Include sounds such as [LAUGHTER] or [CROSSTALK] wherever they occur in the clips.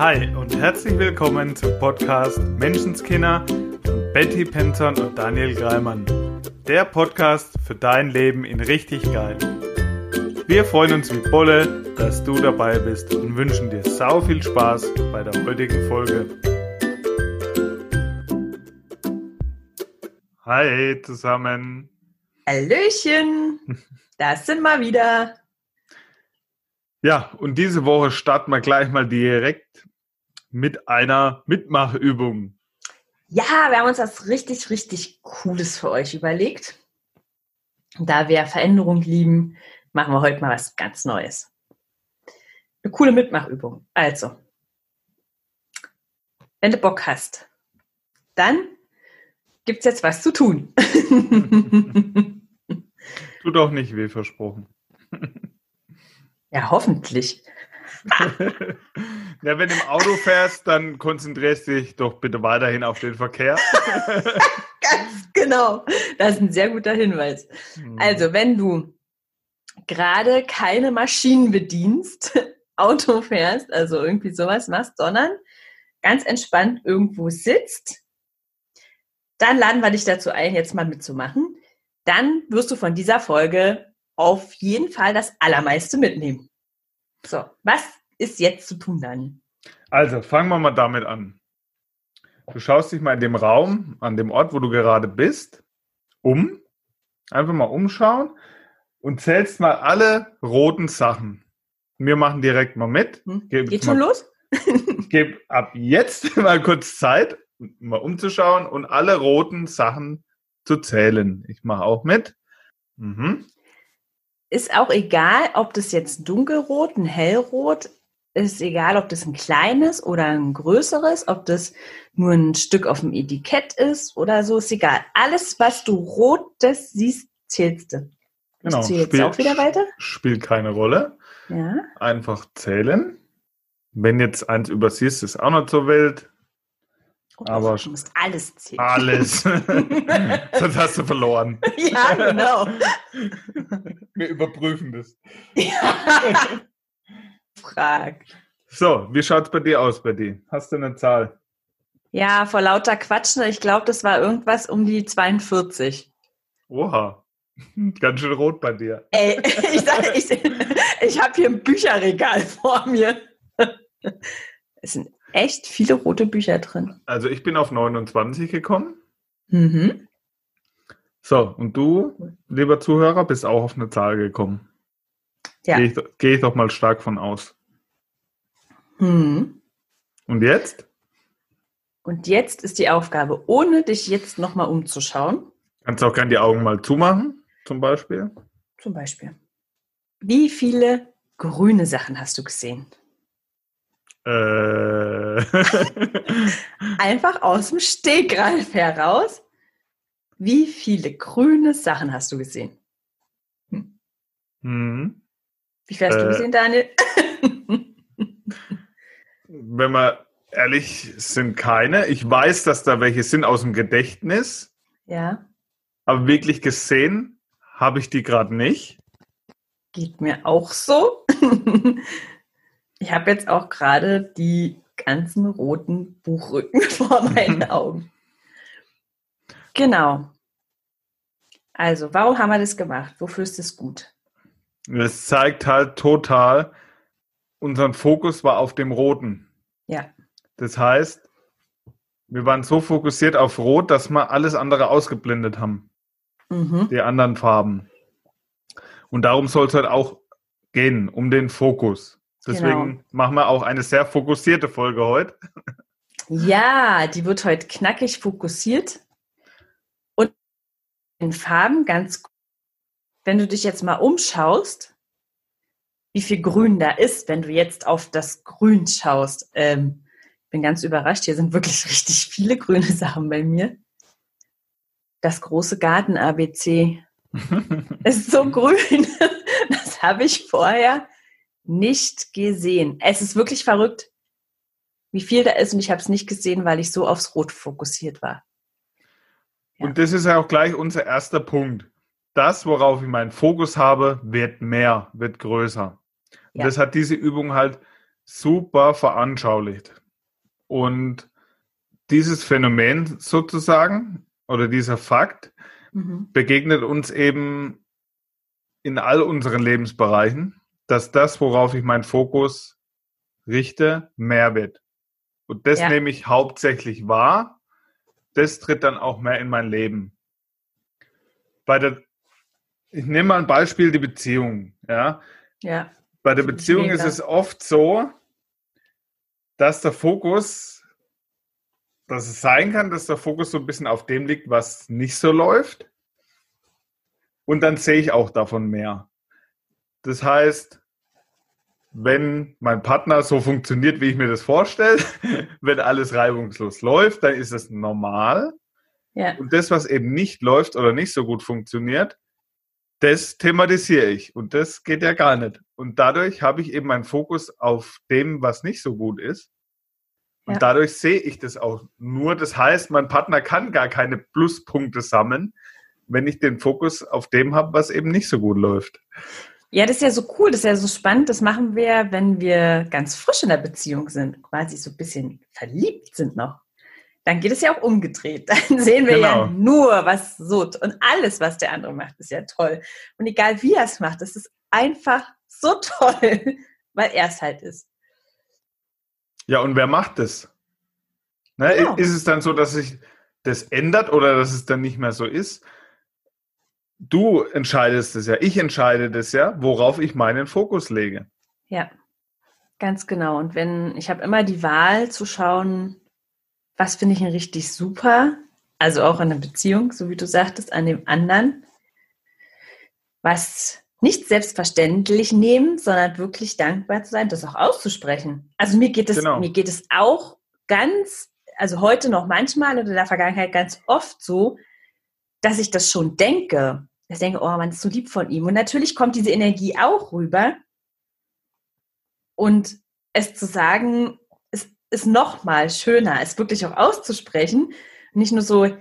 Hi und herzlich willkommen zum Podcast Menschenskinder von Betty Penton und Daniel Greimann. Der Podcast für dein Leben in richtig geil. Wir freuen uns wie Bolle, dass du dabei bist und wünschen dir sau viel Spaß bei der heutigen Folge. Hi zusammen. Hallöchen, das sind wir wieder. Ja, und diese Woche starten wir gleich mal direkt mit einer Mitmachübung. Ja, wir haben uns was richtig, richtig Cooles für euch überlegt. Da wir Veränderung lieben, machen wir heute mal was ganz Neues. Eine coole Mitmachübung. Also, wenn du Bock hast, dann gibt es jetzt was zu tun. [LAUGHS] Tut auch nicht weh, versprochen. Ja, hoffentlich. [LAUGHS] ja, wenn du im Auto fährst, dann konzentrierst du dich doch bitte weiterhin auf den Verkehr. [LAUGHS] Ganz genau. Das ist ein sehr guter Hinweis. Hm. Also, wenn du gerade keine Maschinen bedienst, [LAUGHS] Auto fährst, also irgendwie sowas machst, sondern ganz entspannt irgendwo sitzt, dann laden wir dich dazu ein, jetzt mal mitzumachen. Dann wirst du von dieser Folge auf jeden Fall das Allermeiste mitnehmen. So, was ist jetzt zu tun, Dani? Also, fangen wir mal damit an. Du schaust dich mal in dem Raum, an dem Ort, wo du gerade bist, um. Einfach mal umschauen und zählst mal alle roten Sachen. Wir machen direkt mal mit. Hm, geht schon mal, los? [LAUGHS] gib ab jetzt [LAUGHS] mal kurz Zeit, mal umzuschauen und alle roten Sachen zu zählen. Ich mache auch mit. Mhm ist auch egal, ob das jetzt dunkelrot, ein hellrot, ist egal, ob das ein kleines oder ein größeres, ob das nur ein Stück auf dem Etikett ist oder so, ist egal. Alles, was du rotes siehst, zählst du. Genau. Zähle jetzt auch wieder weiter. Spielt keine Rolle. Ja. Einfach zählen. Wenn jetzt eins übersiehst, ist auch nicht so wild. Aber du musst alles zählen. Alles. [LAUGHS] Sonst hast du verloren. Ja, genau. [LAUGHS] Wir überprüfen das. Ja. [LAUGHS] Frag. So, wie schaut es bei dir aus, Betty? Hast du eine Zahl? Ja, vor lauter Quatschen, ich glaube, das war irgendwas um die 42. Oha. Ganz schön rot bei dir. Ey, ich, sag, ich, ich habe hier ein Bücherregal vor mir. Es sind echt viele rote Bücher drin. Also ich bin auf 29 gekommen. Mhm. So, und du, lieber Zuhörer, bist auch auf eine Zahl gekommen. Ja. Gehe ich, geh ich doch mal stark von aus. Mhm. Und jetzt? Und jetzt ist die Aufgabe, ohne dich jetzt nochmal umzuschauen. Kannst du auch gerne die Augen mal zumachen, zum Beispiel? Zum Beispiel. Wie viele grüne Sachen hast du gesehen? Äh. [LAUGHS] Einfach aus dem Stegreif heraus. Wie viele grüne Sachen hast du gesehen? Hm. Hm. Wie viel hast äh, du gesehen, Daniel? [LAUGHS] wenn wir ehrlich sind, keine. Ich weiß, dass da welche sind aus dem Gedächtnis. Ja. Aber wirklich gesehen habe ich die gerade nicht. Geht mir auch so. [LAUGHS] Ich habe jetzt auch gerade die ganzen roten Buchrücken [LAUGHS] vor meinen Augen. Genau. Also, warum haben wir das gemacht? Wofür ist das gut? Es zeigt halt total, unseren Fokus war auf dem Roten. Ja. Das heißt, wir waren so fokussiert auf Rot, dass wir alles andere ausgeblendet haben. Mhm. Die anderen Farben. Und darum soll es halt auch gehen, um den Fokus. Deswegen genau. machen wir auch eine sehr fokussierte Folge heute. Ja, die wird heute knackig fokussiert. Und in Farben ganz, wenn du dich jetzt mal umschaust, wie viel Grün da ist, wenn du jetzt auf das Grün schaust. Ähm, bin ganz überrascht, hier sind wirklich [LAUGHS] richtig viele grüne Sachen bei mir. Das große Garten-ABC [LAUGHS] ist so grün. [LAUGHS] Das habe ich vorher nicht gesehen. Es ist wirklich verrückt, wie viel da ist und ich habe es nicht gesehen, weil ich so aufs Rot fokussiert war. Ja. Und das ist ja auch gleich unser erster Punkt. Das, worauf ich meinen Fokus habe, wird mehr, wird größer. Ja. das hat diese Übung halt super veranschaulicht. Und dieses Phänomen sozusagen oder dieser Fakt mhm. begegnet uns eben in all unseren Lebensbereichen, dass das, worauf ich meinen Fokus richte, mehr wird. Und das ja. nehme ich hauptsächlich wahr. Das tritt dann auch mehr in mein Leben. Bei der, ich nehme mal ein Beispiel, die Beziehung. Ja. ja. Bei der Beziehung ist es oft so, dass der Fokus, dass es sein kann, dass der Fokus so ein bisschen auf dem liegt, was nicht so läuft. Und dann sehe ich auch davon mehr. Das heißt, wenn mein Partner so funktioniert, wie ich mir das vorstelle, [LAUGHS] wenn alles reibungslos läuft, dann ist es normal. Ja. Und das, was eben nicht läuft oder nicht so gut funktioniert, das thematisiere ich. Und das geht ja gar nicht. Und dadurch habe ich eben meinen Fokus auf dem, was nicht so gut ist. Und ja. dadurch sehe ich das auch nur. Das heißt, mein Partner kann gar keine Pluspunkte sammeln, wenn ich den Fokus auf dem habe, was eben nicht so gut läuft. Ja, das ist ja so cool, das ist ja so spannend. Das machen wir, wenn wir ganz frisch in der Beziehung sind, quasi so ein bisschen verliebt sind noch. Dann geht es ja auch umgedreht. [LAUGHS] Dann sehen wir genau. ja nur, was so und alles, was der andere macht, ist ja toll. Und egal wie er es macht, das ist einfach so [LAUGHS] toll, weil er es halt ist. Ja, und wer macht das? Ne, genau. Ist es dann so, dass sich das ändert oder dass es dann nicht mehr so ist? Du entscheidest es ja, ich entscheide das ja, worauf ich meinen Fokus lege. Ja, ganz genau. Und wenn, ich habe immer die Wahl zu schauen, was finde ich denn richtig super, also auch in der Beziehung, so wie du sagtest, an dem anderen, was nicht selbstverständlich nehmen, sondern wirklich dankbar zu sein, das auch auszusprechen. Also mir geht es, genau. mir geht es auch ganz, also heute noch manchmal oder in der Vergangenheit ganz oft so, dass ich das schon denke ich denke, oh, man ist so lieb von ihm. Und natürlich kommt diese Energie auch rüber. Und es zu sagen, ist, ist noch mal schöner, es wirklich auch auszusprechen. Nicht nur so, ja,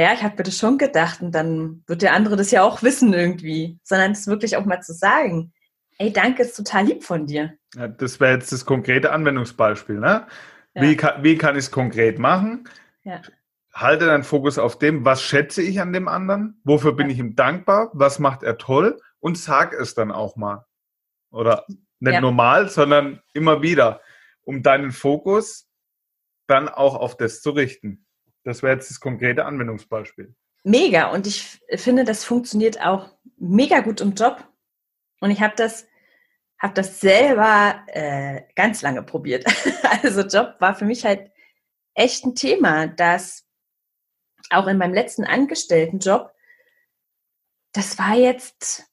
ja, ich habe mir das schon gedacht und dann wird der andere das ja auch wissen irgendwie, sondern es wirklich auch mal zu sagen, ey, danke, ist total lieb von dir. Ja, das wäre jetzt das konkrete Anwendungsbeispiel. Ne? Ja. Wie, kann, wie kann ich es konkret machen? Ja halte deinen Fokus auf dem, was schätze ich an dem anderen, wofür bin ich ihm dankbar, was macht er toll und sag es dann auch mal. Oder nicht ja. normal, sondern immer wieder, um deinen Fokus dann auch auf das zu richten. Das wäre jetzt das konkrete Anwendungsbeispiel. Mega. Und ich finde, das funktioniert auch mega gut im Job. Und ich habe das, hab das selber äh, ganz lange probiert. [LAUGHS] also Job war für mich halt echt ein Thema, dass auch in meinem letzten Angestelltenjob, das war jetzt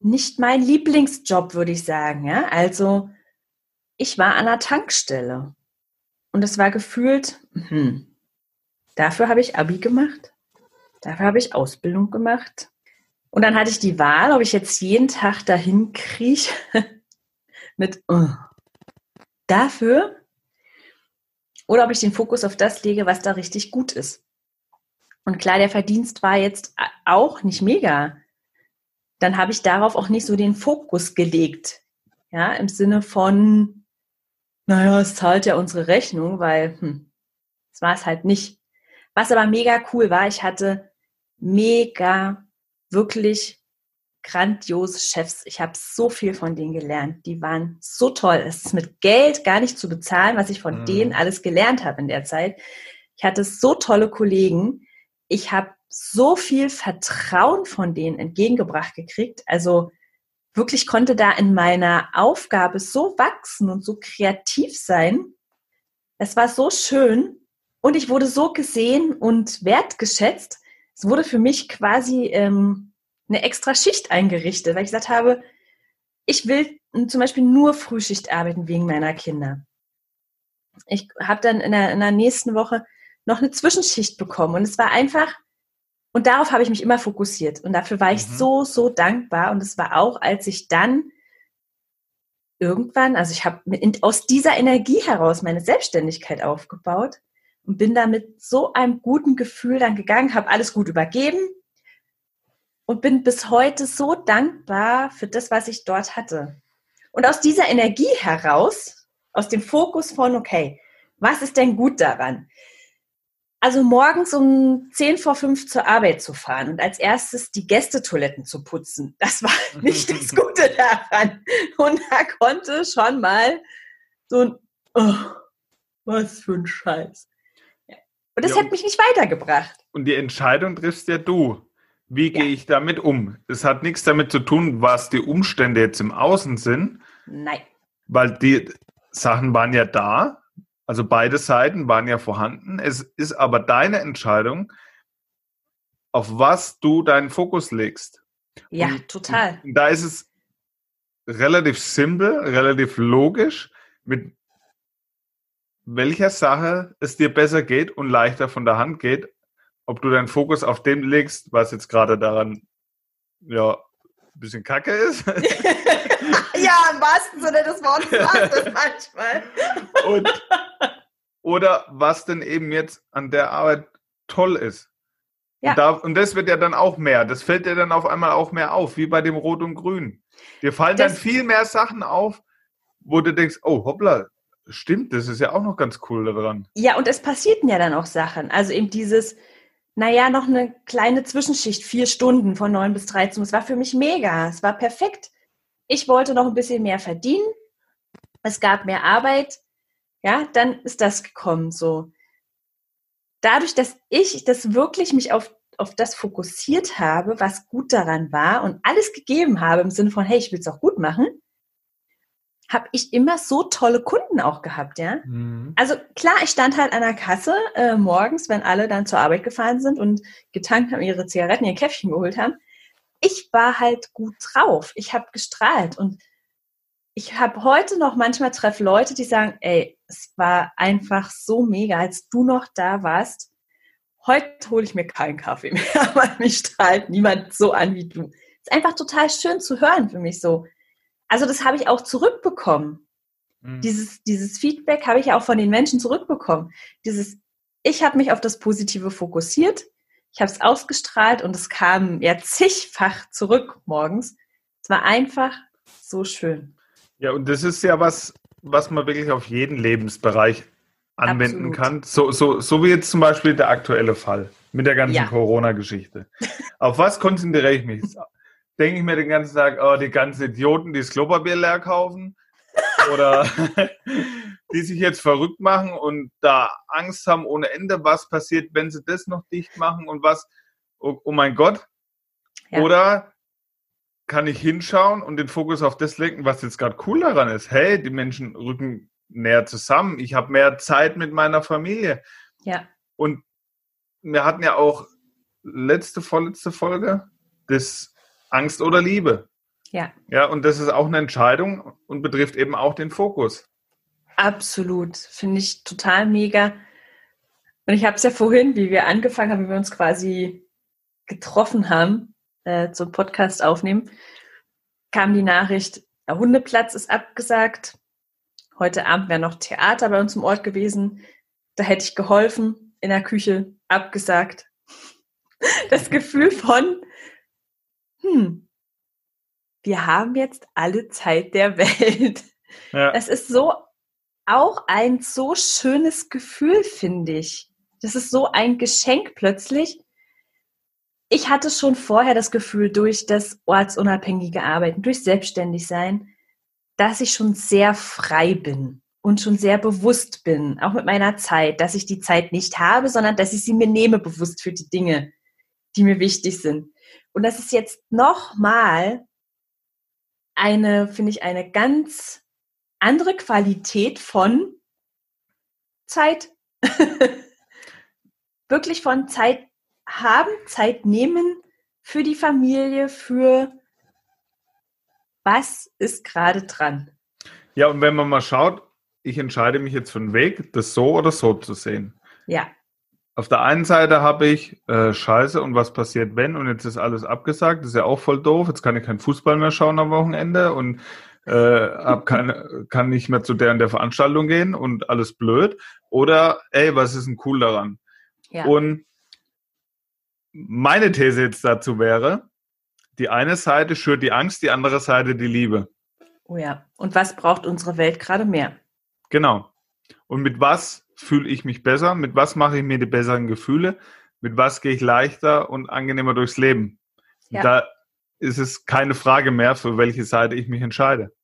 nicht mein Lieblingsjob, würde ich sagen. Ja? Also ich war an der Tankstelle und es war gefühlt, mh, dafür habe ich Abi gemacht, dafür habe ich Ausbildung gemacht. Und dann hatte ich die Wahl, ob ich jetzt jeden Tag dahin krieche [LAUGHS] mit uh, dafür oder ob ich den Fokus auf das lege, was da richtig gut ist. Und klar, der Verdienst war jetzt auch nicht mega. Dann habe ich darauf auch nicht so den Fokus gelegt. Ja, im Sinne von, naja, es zahlt ja unsere Rechnung, weil hm, das war es halt nicht. Was aber mega cool war, ich hatte mega, wirklich grandiose Chefs. Ich habe so viel von denen gelernt. Die waren so toll. Es ist mit Geld gar nicht zu bezahlen, was ich von mhm. denen alles gelernt habe in der Zeit. Ich hatte so tolle Kollegen ich habe so viel Vertrauen von denen entgegengebracht gekriegt. Also wirklich konnte da in meiner Aufgabe so wachsen und so kreativ sein. Es war so schön und ich wurde so gesehen und wertgeschätzt. Es wurde für mich quasi ähm, eine extra Schicht eingerichtet, weil ich gesagt habe, ich will zum Beispiel nur Frühschicht arbeiten wegen meiner Kinder. Ich habe dann in der, in der nächsten Woche noch eine Zwischenschicht bekommen. Und es war einfach, und darauf habe ich mich immer fokussiert. Und dafür war ich mhm. so, so dankbar. Und es war auch, als ich dann irgendwann, also ich habe aus dieser Energie heraus meine Selbstständigkeit aufgebaut und bin da mit so einem guten Gefühl dann gegangen, habe alles gut übergeben und bin bis heute so dankbar für das, was ich dort hatte. Und aus dieser Energie heraus aus dem Fokus von, okay, was ist denn gut daran? Also morgens um 10 vor 5 zur Arbeit zu fahren und als erstes die Gästetoiletten zu putzen, das war [LAUGHS] nicht das [LAUGHS] Gute daran. Und da konnte schon mal so ein, oh, was für ein Scheiß. Und das ja, hat mich nicht weitergebracht. Und die Entscheidung triffst ja du. Wie ja. gehe ich damit um? Es hat nichts damit zu tun, was die Umstände jetzt im Außen sind. Nein. Weil die Sachen waren ja da, also beide Seiten waren ja vorhanden. Es ist aber deine Entscheidung, auf was du deinen Fokus legst. Ja, und, total. Und da ist es relativ simpel, relativ logisch, mit welcher Sache es dir besser geht und leichter von der Hand geht, ob du deinen Fokus auf dem legst, was jetzt gerade daran ja ein bisschen kacke ist. [LAUGHS] ja, im wahrsten Sinne des Wortes war das manchmal. Und, oder was denn eben jetzt an der Arbeit toll ist. Ja. Und, da, und, das wird ja dann auch mehr. Das fällt dir dann auf einmal auch mehr auf, wie bei dem Rot und Grün. Dir fallen das, dann viel mehr Sachen auf, wo du denkst, oh hoppla, stimmt, das ist ja auch noch ganz cool daran. Ja, und es passierten ja dann auch Sachen. Also eben dieses, naja, noch eine kleine Zwischenschicht, vier Stunden von neun bis 13 Es war für mich mega. Es war perfekt. Ich wollte noch ein bisschen mehr verdienen. Es gab mehr Arbeit. Ja, dann ist das gekommen so. Dadurch, dass ich das wirklich mich auf, auf das fokussiert habe, was gut daran war und alles gegeben habe im Sinne von, hey, ich will es auch gut machen, habe ich immer so tolle Kunden auch gehabt, ja. Mhm. Also klar, ich stand halt an der Kasse äh, morgens, wenn alle dann zur Arbeit gefahren sind und getankt haben, ihre Zigaretten, ihr Käffchen geholt haben ich war halt gut drauf. Ich habe gestrahlt und ich habe heute noch manchmal treffe Leute, die sagen, ey, es war einfach so mega, als du noch da warst. Heute hole ich mir keinen Kaffee [LAUGHS] mehr, weil mich strahlt niemand so an wie du. Ist einfach total schön zu hören für mich so. Also das habe ich auch zurückbekommen. Mhm. Dieses, dieses Feedback habe ich auch von den Menschen zurückbekommen. Dieses, ich habe mich auf das Positive fokussiert. Ich habe es ausgestrahlt und es kam ja zigfach zurück morgens. Es war einfach so schön. Ja, und das ist ja was, was man wirklich auf jeden Lebensbereich anwenden Absolut. kann. So, so, so wie jetzt zum Beispiel der aktuelle Fall mit der ganzen ja. Corona-Geschichte. auf was konzentriere ich mich? [LAUGHS] Denke ich mir den ganzen Tag, oh, die ganzen Idioten, die das Klopapier leer kaufen? Oder [LAUGHS] die sich jetzt verrückt machen und da Angst haben ohne Ende, was passiert, wenn sie das noch dicht machen und was, oh, oh mein Gott. Ja. Oder kann ich hinschauen und den Fokus auf das lenken, was jetzt gerade cool daran ist. Hey, die Menschen rücken näher zusammen. Ich habe mehr Zeit mit meiner Familie. Ja. Und wir hatten ja auch letzte, vorletzte Folge das Angst oder Liebe. Ja. Ja, und das ist auch eine Entscheidung und betrifft eben auch den Fokus. Absolut. Finde ich total mega. Und ich habe es ja vorhin, wie wir angefangen haben, wie wir uns quasi getroffen haben, äh, zum Podcast aufnehmen, kam die Nachricht, der Hundeplatz ist abgesagt. Heute Abend wäre noch Theater bei uns im Ort gewesen. Da hätte ich geholfen in der Küche, abgesagt. Das Gefühl von, hm, wir haben jetzt alle Zeit der Welt. Ja. Es ist so auch ein so schönes Gefühl, finde ich. Das ist so ein Geschenk plötzlich. Ich hatte schon vorher das Gefühl, durch das ortsunabhängige Arbeiten, durch Selbstständigsein, dass ich schon sehr frei bin und schon sehr bewusst bin, auch mit meiner Zeit, dass ich die Zeit nicht habe, sondern dass ich sie mir nehme bewusst für die Dinge, die mir wichtig sind. Und das ist jetzt nochmal eine, finde ich, eine ganz andere Qualität von Zeit. [LAUGHS] Wirklich von Zeit haben, Zeit nehmen für die Familie, für was ist gerade dran. Ja, und wenn man mal schaut, ich entscheide mich jetzt für einen Weg, das so oder so zu sehen. Ja. Auf der einen Seite habe ich äh, Scheiße und was passiert, wenn und jetzt ist alles abgesagt, das ist ja auch voll doof. Jetzt kann ich keinen Fußball mehr schauen am Wochenende und äh, keine, kann nicht mehr zu der und der Veranstaltung gehen und alles blöd. Oder, ey, was ist denn cool daran? Ja. Und meine These jetzt dazu wäre, die eine Seite schürt die Angst, die andere Seite die Liebe. Oh ja. Und was braucht unsere Welt gerade mehr? Genau. Und mit was fühle ich mich besser? Mit was mache ich mir die besseren Gefühle? Mit was gehe ich leichter und angenehmer durchs Leben? Ja. Da ist es keine Frage mehr, für welche Seite ich mich entscheide.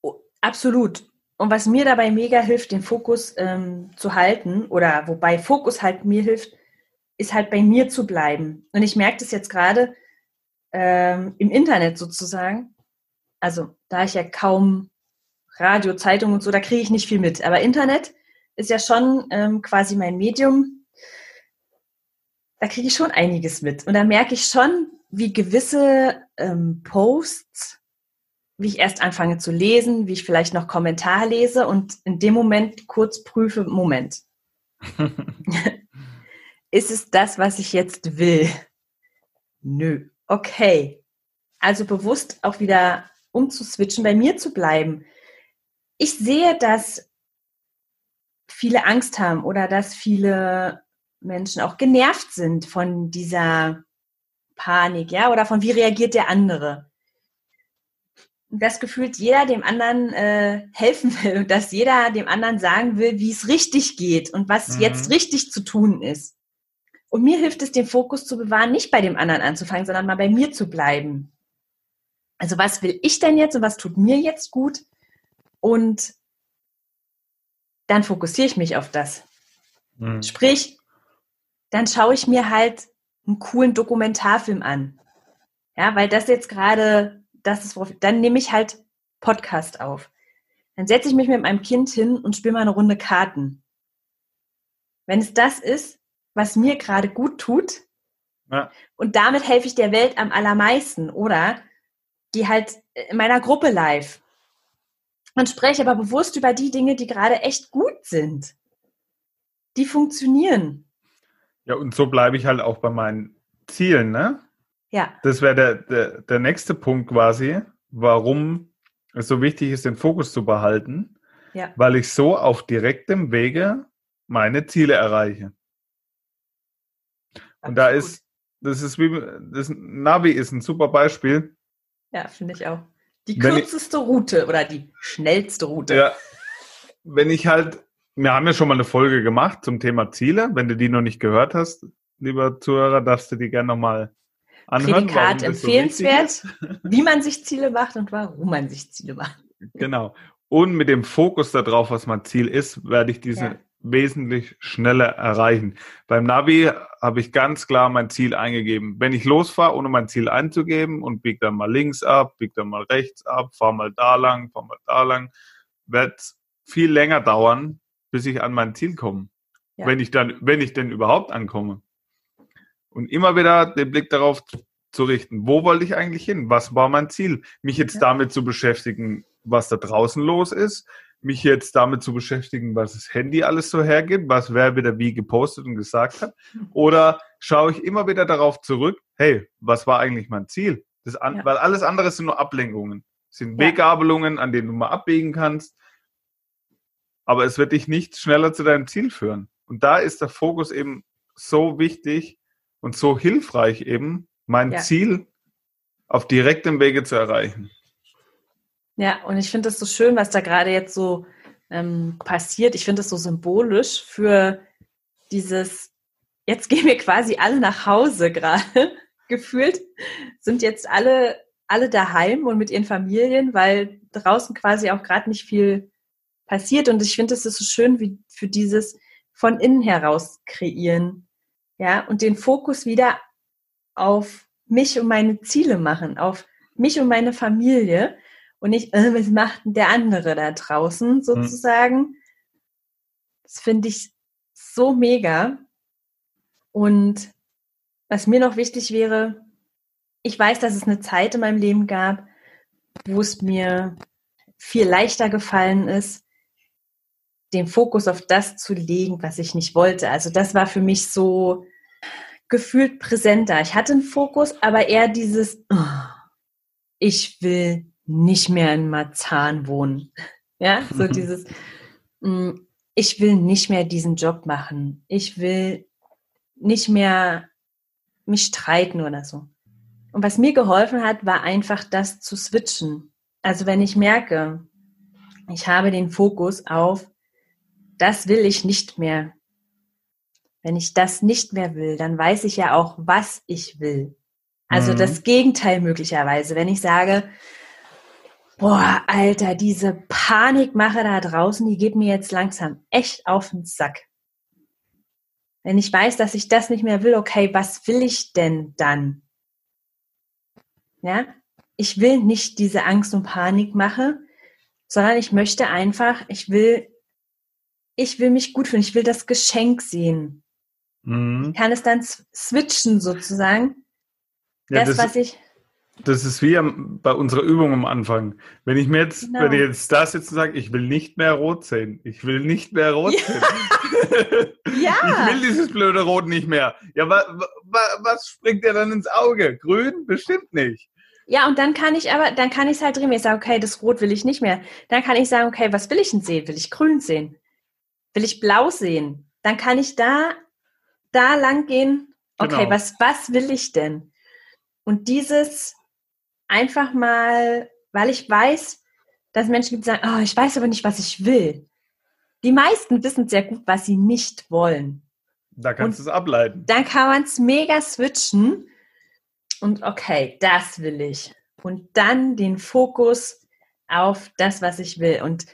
Oh, absolut. Und was mir dabei mega hilft, den Fokus ähm, zu halten, oder wobei Fokus halt mir hilft, ist halt bei mir zu bleiben. Und ich merke das jetzt gerade ähm, im Internet sozusagen. Also da ich ja kaum Radio, Zeitung und so, da kriege ich nicht viel mit. Aber Internet ist ja schon ähm, quasi mein Medium. Da kriege ich schon einiges mit. Und da merke ich schon, wie gewisse ähm, Posts, wie ich erst anfange zu lesen, wie ich vielleicht noch Kommentar lese und in dem Moment kurz prüfe, Moment. [LAUGHS] ist es das, was ich jetzt will? Nö. Okay. Also bewusst auch wieder umzuswitchen, bei mir zu bleiben. Ich sehe, dass viele Angst haben oder dass viele Menschen auch genervt sind von dieser Panik, ja, oder von wie reagiert der andere. Das gefühlt jeder dem anderen äh, helfen will und dass jeder dem anderen sagen will, wie es richtig geht und was mhm. jetzt richtig zu tun ist. Und mir hilft es, den Fokus zu bewahren, nicht bei dem anderen anzufangen, sondern mal bei mir zu bleiben. Also was will ich denn jetzt und was tut mir jetzt gut? Und dann fokussiere ich mich auf das. Mhm. Sprich, dann schaue ich mir halt einen coolen Dokumentarfilm an. Ja, weil das jetzt gerade, das ist, dann nehme ich halt Podcast auf. Dann setze ich mich mit meinem Kind hin und spiele mal eine Runde Karten. Wenn es das ist, was mir gerade gut tut, ja. und damit helfe ich der Welt am allermeisten, oder die halt in meiner Gruppe live und spreche aber bewusst über die Dinge, die gerade echt gut sind. Die funktionieren. Ja, und so bleibe ich halt auch bei meinen Zielen, ne? Ja. Das wäre der, der, der nächste Punkt quasi, warum es so wichtig ist, den Fokus zu behalten. Ja. Weil ich so auf direktem Wege meine Ziele erreiche. Und da ist, das ist wie, das Navi ist ein super Beispiel. Ja, finde ich auch. Die kürzeste ich, Route oder die schnellste Route. Ja. Wenn ich halt wir haben ja schon mal eine Folge gemacht zum Thema Ziele. Wenn du die noch nicht gehört hast, lieber Zuhörer, darfst du die gerne nochmal anhören. Prädikat empfehlenswert, so [LAUGHS] wie man sich Ziele macht und warum man sich Ziele macht. Genau. Und mit dem Fokus darauf, was mein Ziel ist, werde ich diese ja. Wesentlich schneller erreichen. Beim Navi habe ich ganz klar mein Ziel eingegeben. Wenn ich losfahre, ohne mein Ziel einzugeben und biege dann mal links ab, biege dann mal rechts ab, fahre mal da lang, fahre mal da lang, wird viel länger dauern, bis ich an mein Ziel komme. Ja. Wenn ich dann, wenn ich denn überhaupt ankomme. Und immer wieder den Blick darauf zu richten, wo wollte ich eigentlich hin? Was war mein Ziel? Mich jetzt ja. damit zu beschäftigen, was da draußen los ist, mich jetzt damit zu beschäftigen, was das Handy alles so hergibt, was wer wieder wie gepostet und gesagt hat? Oder schaue ich immer wieder darauf zurück, hey, was war eigentlich mein Ziel? Das an, ja. Weil alles andere sind nur Ablenkungen, sind Weggabelungen, an denen du mal abbiegen kannst aber es wird dich nicht schneller zu deinem Ziel führen. Und da ist der Fokus eben so wichtig und so hilfreich eben, mein ja. Ziel auf direktem Wege zu erreichen. Ja, und ich finde es so schön, was da gerade jetzt so ähm, passiert. Ich finde es so symbolisch für dieses, jetzt gehen wir quasi alle nach Hause gerade, [LAUGHS] gefühlt, sind jetzt alle, alle daheim und mit ihren Familien, weil draußen quasi auch gerade nicht viel passiert. Und ich finde, es ist so schön, wie für dieses von innen heraus kreieren. Ja, und den Fokus wieder auf mich und meine Ziele machen, auf mich und meine Familie und nicht, äh, was macht denn der andere da draußen hm. sozusagen. Mhm. Das finde ich so mega. Und was mir noch wichtig wäre, ich weiß, dass es eine Zeit in meinem Leben gab, wo es mir viel leichter gefallen ist, den Fokus auf das zu legen, was ich nicht wollte. Also das war für mich so gefühlt präsenter. Ich hatte einen Fokus, aber eher dieses, oh, ich will nicht mehr in Marzahn wohnen. [LAUGHS] Ja, so mhm. dieses, mm, ich will nicht mehr diesen Job machen. Ich will nicht mehr mich streiten oder so. Und was mir geholfen hat, war einfach das zu switchen. Also wenn ich merke, ich habe den Fokus auf, das will ich nicht mehr. Wenn ich das nicht mehr will, dann weiß ich ja auch, was ich will. Also mhm. das Gegenteil möglicherweise. Wenn ich sage, boah, Alter, diese Panikmache da draußen, die geht mir jetzt langsam echt auf den Sack. Wenn ich weiß, dass ich das nicht mehr will, okay, was will ich denn dann? Ja, ich will nicht diese Angst und Panikmache, sondern ich möchte einfach, ich will, ich will mich gut fühlen, ich will das Geschenk sehen. Mhm. Ich kann es dann switchen sozusagen. Ja, das, das, was ich. Das ist wie am, bei unserer Übung am Anfang. Wenn ich mir jetzt, genau. wenn ich jetzt da sitze und sage, ich will nicht mehr rot sehen, ich will nicht mehr rot ja. sehen. [LAUGHS] ja. Ich will dieses blöde Rot nicht mehr. Ja, wa, wa, was springt dir dann ins Auge? Grün? Bestimmt nicht. Ja, und dann kann ich aber, dann kann ich es halt drehen. Ich sage, okay, das Rot will ich nicht mehr. Dann kann ich sagen, okay, was will ich denn sehen? Will ich grün sehen? Will ich blau sehen? Dann kann ich da, da lang gehen. Okay, genau. was, was will ich denn? Und dieses einfach mal, weil ich weiß, dass Menschen gibt, die sagen, oh, ich weiß aber nicht, was ich will. Die meisten wissen sehr gut, was sie nicht wollen. Da kannst du es ableiten. Dann kann man es mega switchen und okay, das will ich. Und dann den Fokus auf das, was ich will. Und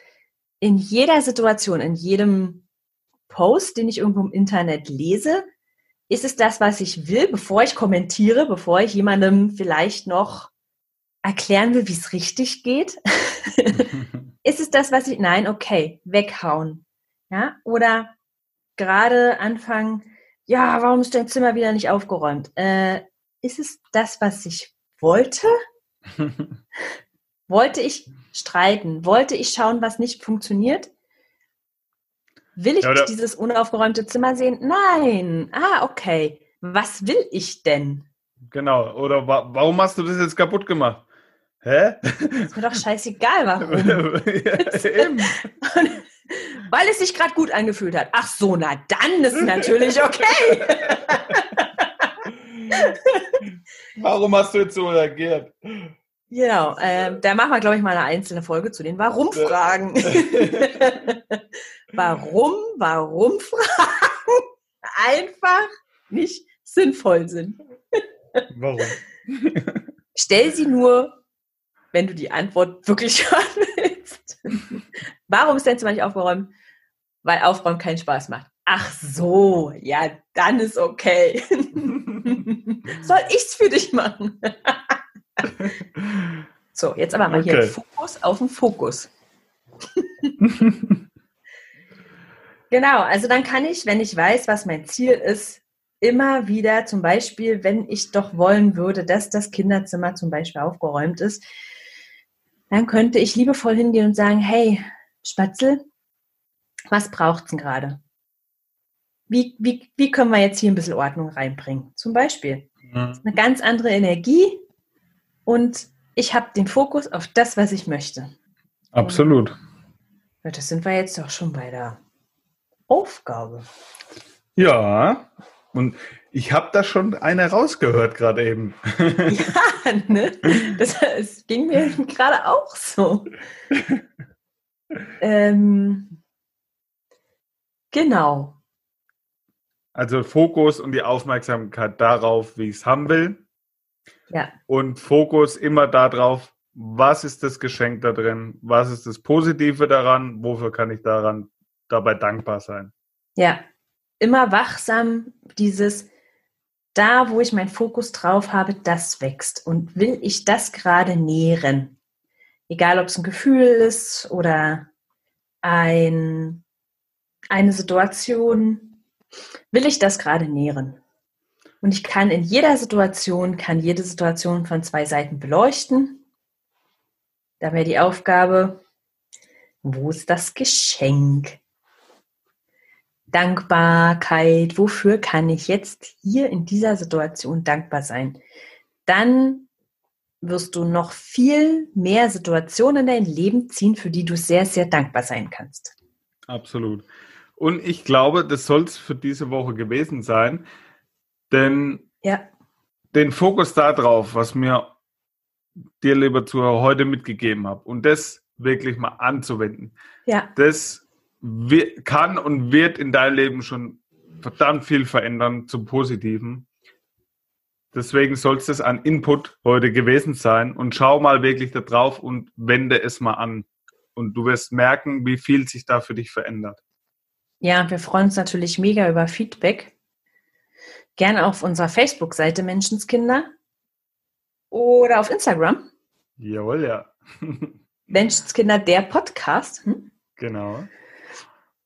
in jeder Situation, in jedem Post, den ich irgendwo im Internet lese, ist es das, was ich will, bevor ich kommentiere, bevor ich jemandem vielleicht noch erklären will, wie es richtig geht? [LAUGHS] ist es das, was ich, nein, okay, weghauen. Ja, oder gerade anfangen, ja, warum ist dein Zimmer wieder nicht aufgeräumt? Äh, ist es das, was ich wollte? wollte ich streiten? Wollte ich schauen, was nicht funktioniert? Will ich ja, dieses unaufgeräumte Zimmer sehen? Nein. Ah, okay. Was will ich denn? Genau. Oder wa warum hast du das jetzt kaputt gemacht? Hä? Ist mir doch scheißegal, warum. [LAUGHS] ja, eben. Weil es sich gerade gut angefühlt hat. Ach so, na dann ist natürlich okay. warum hast du jetzt so reagiert? Genau, äh, da machen wir, glaube ich, mal eine einzelne Folge zu den Warum-Fragen. [LAUGHS] warum, warum Fragen einfach nicht sinnvoll sind. Warum? Stell sie nur, wenn du die Antwort wirklich [LAUGHS] hören willst. Warum ist denn zum Beispiel aufgeräumt? Weil Aufräumen keinen Spaß macht. Ach so, ja, dann ist okay. [LAUGHS] Soll ich's für dich machen? [LAUGHS] so, jetzt aber mal okay. hier Fokus auf den Fokus. genau, also dann kann ich, wenn ich weiß, was mein Ziel ist, immer wieder zum Beispiel, wenn ich doch wollen würde, dass das Kinderzimmer zum Beispiel aufgeräumt ist, dann könnte ich liebevoll hingehen und sagen, hey, Spatzel, was braucht es denn gerade? Wie, wie, wie können wir jetzt hier ein bisschen Ordnung reinbringen? Zum Beispiel. Mhm. Eine ganz andere Energie, und ich habe den Fokus auf das, was ich möchte. Absolut. Und das sind wir jetzt doch schon bei der Aufgabe. Ja, und ich habe da schon eine rausgehört gerade eben. [LAUGHS] ja, ne? Das, das ging mir gerade auch so. ähm, genau. Also Fokus und die Aufmerksamkeit darauf, wie ich es haben will. Ja. Und Fokus immer darauf, was ist das Geschenk da drin? Was ist das Positive daran? Wofür kann ich daran dabei dankbar sein? Ja, immer wachsam dieses, da wo ich meinen Fokus drauf habe, das wächst. Und will ich das gerade nähren? Egal, ob es ein Gefühl ist oder ein, eine Situation, will ich das gerade nähren? Und ich kann in jeder Situation, kann jede Situation von zwei Seiten beleuchten. Da wäre die Aufgabe, wo ist das Geschenk? Dankbarkeit, wofür kann ich jetzt hier in dieser Situation dankbar sein? Dann wirst du noch viel mehr Situationen in dein Leben ziehen, für die du sehr, sehr dankbar sein kannst. Absolut. Und ich glaube, das soll es für diese Woche gewesen sein. Denn ja. den Fokus darauf, was mir dir, lieber Zuhörer, heute mitgegeben habe, und das wirklich mal anzuwenden. Ja. Das kann und wird in deinem Leben schon verdammt viel verändern zum Positiven. Deswegen soll es das an Input heute gewesen sein und schau mal wirklich da drauf und wende es mal an. Und du wirst merken, wie viel sich da für dich verändert. Ja, wir freuen uns natürlich mega über Feedback. Gerne auf unserer Facebook-Seite Menschenskinder oder auf Instagram. Jawohl, ja. [LAUGHS] Menschenskinder, der Podcast. Hm? Genau.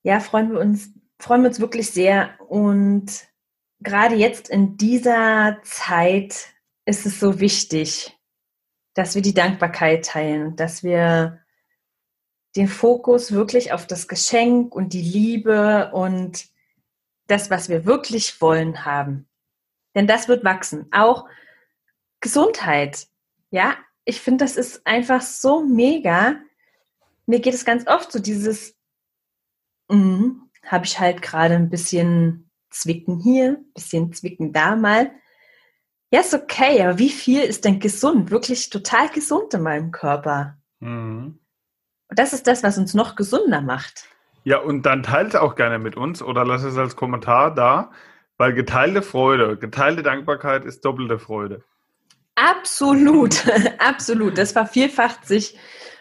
Ja, freuen wir uns, freuen wir uns wirklich sehr. Und gerade jetzt in dieser Zeit ist es so wichtig, dass wir die Dankbarkeit teilen, dass wir den Fokus wirklich auf das Geschenk und die Liebe und das, was wir wirklich wollen, haben. Denn das wird wachsen. Auch Gesundheit. Ja, ich finde, das ist einfach so mega. Mir geht es ganz oft so dieses, mm, habe ich halt gerade ein bisschen Zwicken hier, bisschen Zwicken da mal. Ja, ist okay, aber wie viel ist denn gesund? Wirklich total gesund in meinem Körper. Mhm. Und das ist das, was uns noch gesunder macht. Ja, und dann teilt es auch gerne mit uns oder lass es als Kommentar da, weil geteilte Freude, geteilte Dankbarkeit ist doppelte Freude. Absolut, [LAUGHS] absolut. Das vervielfacht sich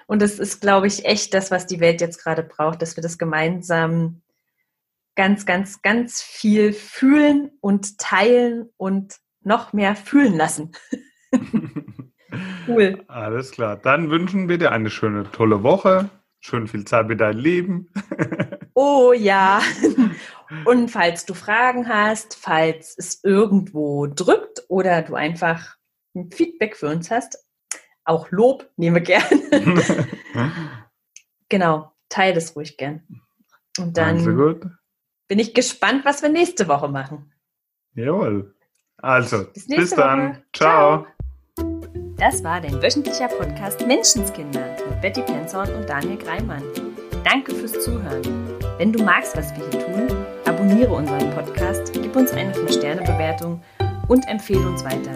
und das ist, glaube ich, echt das, was die Welt jetzt gerade braucht, dass wir das gemeinsam ganz, ganz, ganz viel fühlen und teilen und noch mehr fühlen lassen. [LAUGHS] cool. Alles klar. Dann wünschen wir dir eine schöne, tolle Woche. Schön viel Zeit mit deinem Leben. [LAUGHS] oh ja. Und falls du Fragen hast, falls es irgendwo drückt oder du einfach ein Feedback für uns hast, auch Lob nehme gern. [LAUGHS] genau, teile es ruhig gern. Und dann bin ich gespannt, was wir nächste Woche machen. Jawohl. Also, bis, bis dann. Woche. Ciao. Ciao. Das war dein wöchentlicher Podcast Menschenskinder mit Betty Penzorn und Daniel Greimann. Danke fürs Zuhören. Wenn du magst, was wir hier tun, abonniere unseren Podcast, gib uns eine 5-Sterne-Bewertung und empfehle uns weiter.